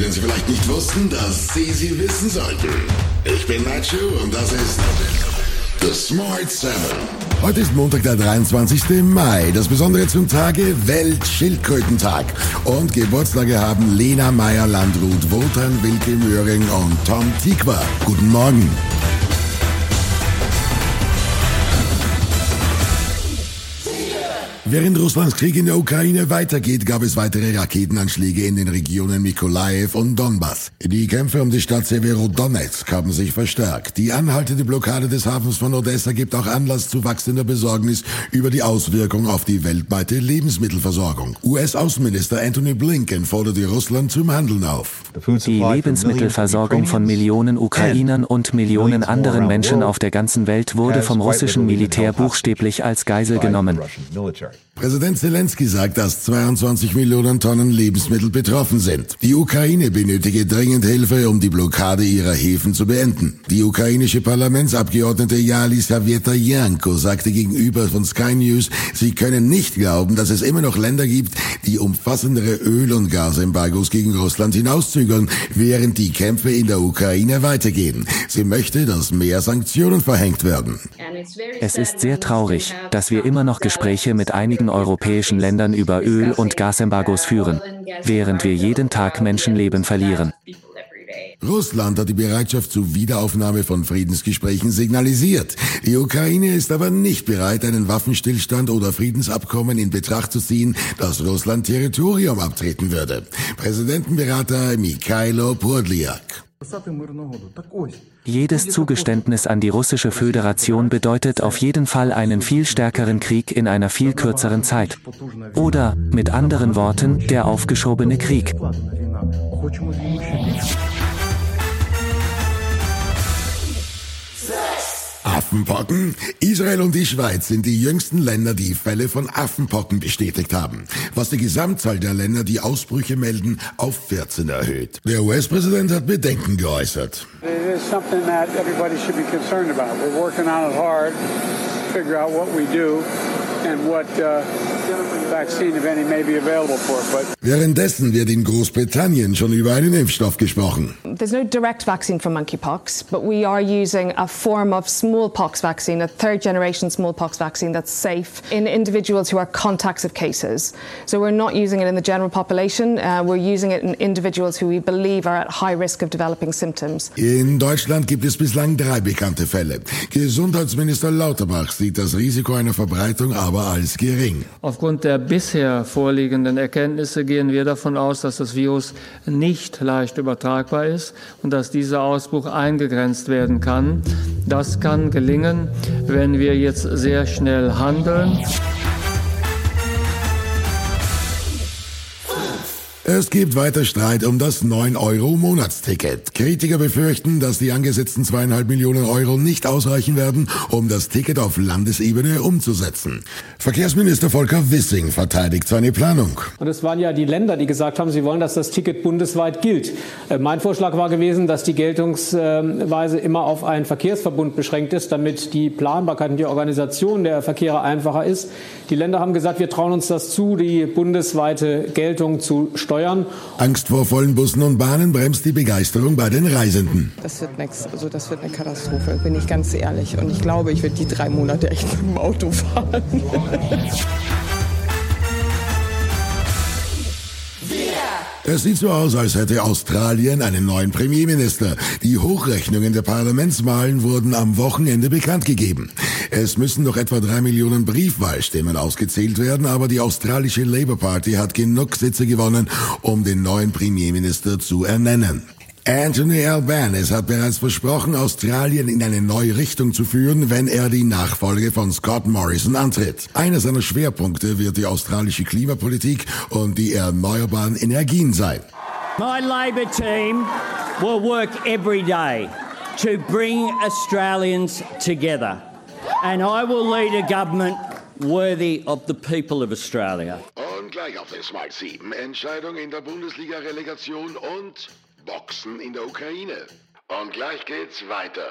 denen Sie vielleicht nicht wussten, dass Sie sie wissen sollten. Ich bin Nacho und das ist The Smart 7. Heute ist Montag, der 23. Mai. Das Besondere zum Tage Weltschildkrötentag. Und Geburtstage haben Lena Meyer-Landrut, Wotan Wilke Möhring und Tom Tikwa. Guten Morgen. Während Russlands Krieg in der Ukraine weitergeht, gab es weitere Raketenanschläge in den Regionen Mikolaev und Donbass. Die Kämpfe um die Stadt Severodonetsk haben sich verstärkt. Die anhaltende Blockade des Hafens von Odessa gibt auch Anlass zu wachsender Besorgnis über die Auswirkungen auf die weltweite Lebensmittelversorgung. US-Außenminister Anthony Blinken forderte Russland zum Handeln auf. Die Lebensmittelversorgung von Millionen Ukrainern und Millionen anderen Menschen auf der ganzen Welt wurde vom russischen Militär buchstäblich als Geisel genommen. Präsident Zelensky sagt, dass 22 Millionen Tonnen Lebensmittel betroffen sind. Die Ukraine benötige dringend Hilfe, um die Blockade ihrer Häfen zu beenden. Die ukrainische Parlamentsabgeordnete Yali Janko sagte gegenüber von Sky News, sie können nicht glauben, dass es immer noch Länder gibt, die umfassendere Öl- und Gasembargos gegen Russland hinauszögern, während die Kämpfe in der Ukraine weitergehen. Sie möchte, dass mehr Sanktionen verhängt werden. Es ist sehr traurig, dass wir immer noch Gespräche mit einigen europäischen Ländern über Öl- und Gasembargos führen, während wir jeden Tag Menschenleben verlieren. Russland hat die Bereitschaft zur Wiederaufnahme von Friedensgesprächen signalisiert. Die Ukraine ist aber nicht bereit, einen Waffenstillstand oder Friedensabkommen in Betracht zu ziehen, dass Russland Territorium abtreten würde. Präsidentenberater Mikhailo Podliak. Jedes Zugeständnis an die russische Föderation bedeutet auf jeden Fall einen viel stärkeren Krieg in einer viel kürzeren Zeit. Oder, mit anderen Worten, der aufgeschobene Krieg. Affenpocken? Israel und die Schweiz sind die jüngsten Länder, die Fälle von Affenpocken bestätigt haben, was die Gesamtzahl der Länder, die Ausbrüche melden, auf 14 erhöht. Der US-Präsident hat Bedenken geäußert. It Währenddessen wird in Großbritannien schon über einen Impfstoff gesprochen. There's no direct vaccine for monkeypox, but we are using a form of smallpox vaccine, a third generation smallpox vaccine that's safe in individuals who are contacts of cases. So we're not using it in the general population, uh, we're using it in individuals who we believe are at high risk of developing symptoms. In Deutschland gibt es bislang drei bekannte Fälle. Gesundheitsminister Lauterbach sieht das Risiko einer Verbreitung aber als gering. Aufgrund der bisher vorliegenden Erkenntnisse gehen wir davon aus, dass das Virus nicht leicht übertragbar ist und dass dieser Ausbruch eingegrenzt werden kann. Das kann gelingen, wenn wir jetzt sehr schnell handeln. Es gibt weiter Streit um das 9-Euro-Monatsticket. Kritiker befürchten, dass die angesetzten zweieinhalb Millionen Euro nicht ausreichen werden, um das Ticket auf Landesebene umzusetzen. Verkehrsminister Volker Wissing verteidigt seine Planung. Und es waren ja die Länder, die gesagt haben, sie wollen, dass das Ticket bundesweit gilt. Äh, Mein Vorschlag war gewesen, dass die Geltungsweise immer auf einen Verkehrsverbund beschränkt ist, damit die Planbarkeit und die Organisation der Verkehre einfacher ist. Die Länder haben gesagt, wir trauen uns das zu, die bundesweite Geltung zu steuern steuern. Angst vor vollen Bussen und Bahnen bremst die Begeisterung bei den Reisenden. Das wird nichts. Also das wird eine Katastrophe, bin ich ganz ehrlich. Und ich glaube, ich werde die drei Monate echt mit dem Auto fahren. Es sieht so aus, als hätte Australien einen neuen Premierminister. Die Hochrechnungen der Parlamentswahlen wurden am Wochenende bekannt gegeben. Es müssen noch etwa drei Millionen Briefwahlstimmen ausgezählt werden, aber die australische Labour Party hat genug Sitze gewonnen, um den neuen Premierminister zu ernennen. Anthony Albanese hat bereits versprochen, Australien in eine neue Richtung zu führen, wenn er die Nachfolge von Scott Morrison antritt. Einer seiner Schwerpunkte wird die australische Klimapolitik und die erneuerbaren Energien sein. My Labor team will work every day to bring Australians together. And I will lead a government worthy of the people of Australia. Und gleich auf den Smart 7 Entscheidung in der Bundesliga-Relegation und Boxen in der Ukraine. Und gleich geht's weiter.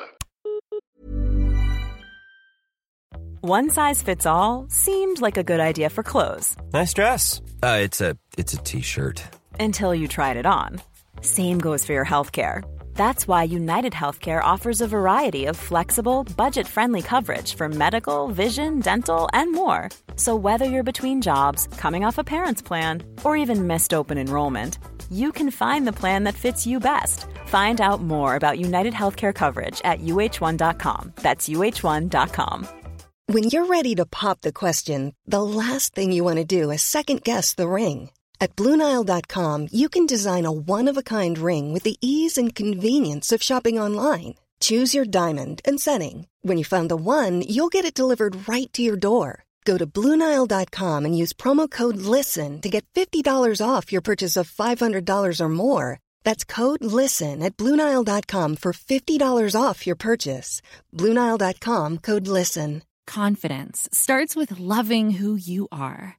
One size fits all seemed like a good idea for clothes. Nice dress. Uh, it's a it's a t-shirt. Until you tried it on. Same goes for your healthcare. That's why United Healthcare offers a variety of flexible, budget friendly coverage for medical, vision, dental, and more. So, whether you're between jobs, coming off a parent's plan, or even missed open enrollment, you can find the plan that fits you best. Find out more about United Healthcare coverage at uh1.com. That's uh1.com. When you're ready to pop the question, the last thing you want to do is second guess the ring. At Bluenile.com, you can design a one of a kind ring with the ease and convenience of shopping online. Choose your diamond and setting. When you find the one, you'll get it delivered right to your door. Go to Bluenile.com and use promo code LISTEN to get $50 off your purchase of $500 or more. That's code LISTEN at Bluenile.com for $50 off your purchase. Bluenile.com code LISTEN. Confidence starts with loving who you are.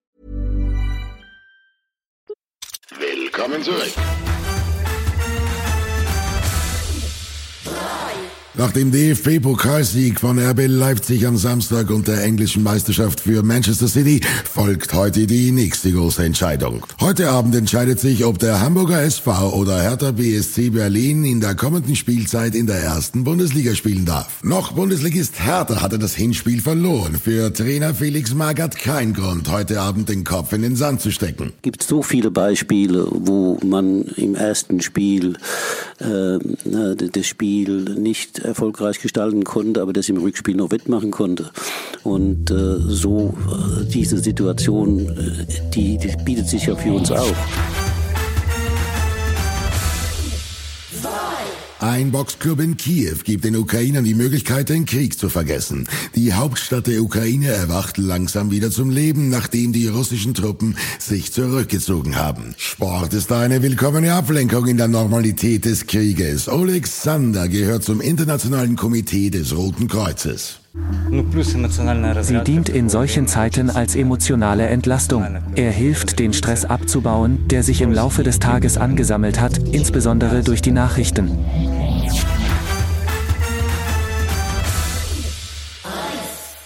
Willkommen zurück. Nach dem DFB-Pokalsieg von RB Leipzig am Samstag und der englischen Meisterschaft für Manchester City folgt heute die nächste große Entscheidung. Heute Abend entscheidet sich, ob der Hamburger SV oder Hertha BSC Berlin in der kommenden Spielzeit in der ersten Bundesliga spielen darf. Noch Bundesligist Hertha hatte das Hinspiel verloren. Für Trainer Felix Magath kein Grund, heute Abend den Kopf in den Sand zu stecken. Es gibt so viele Beispiele, wo man im ersten Spiel äh, das Spiel nicht erfolgreich gestalten konnte, aber das im Rückspiel noch wettmachen konnte. Und äh, so äh, diese Situation, äh, die, die bietet sich ja für uns auch. Ein Boxclub in Kiew gibt den Ukrainern die Möglichkeit, den Krieg zu vergessen. Die Hauptstadt der Ukraine erwacht langsam wieder zum Leben, nachdem die russischen Truppen sich zurückgezogen haben. Sport ist eine willkommene Ablenkung in der Normalität des Krieges. Alexander gehört zum Internationalen Komitee des Roten Kreuzes. Sie dient in solchen Zeiten als emotionale Entlastung. Er hilft, den Stress abzubauen, der sich im Laufe des Tages angesammelt hat, insbesondere durch die Nachrichten.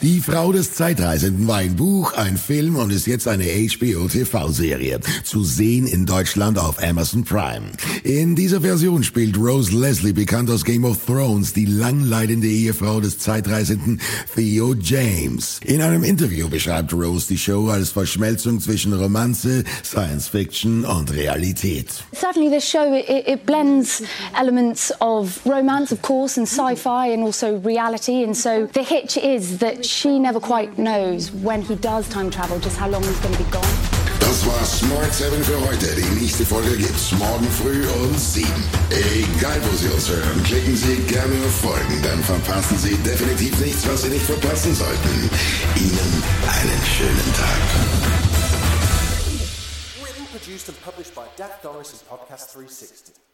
Die Frau des Zeitreisenden war ein Buch, ein Film und ist jetzt eine HBO-TV-Serie. Zu sehen in Deutschland auf Amazon Prime. In dieser Version spielt Rose Leslie, bekannt aus Game of Thrones, die langleidende Ehefrau des Zeitreisenden Theo James. In einem Interview beschreibt Rose die Show als Verschmelzung zwischen Romanze, Science Fiction und Realität. Certainly, this show it, it blends elements of romance, of course, and sci-fi, and also reality. And so the hitch is that she never quite knows when he does time travel, just how long he's going to be gone. Das war Smart 7 für heute. Die nächste Folge gibt's morgen früh um 7. Egal, wo Sie uns hören, klicken Sie gerne auf Folgen, dann verpassen Sie definitiv nichts, was Sie nicht verpassen sollten. Ihnen einen schönen Tag. Written, produced and published by Dak Doris and Podcast 360.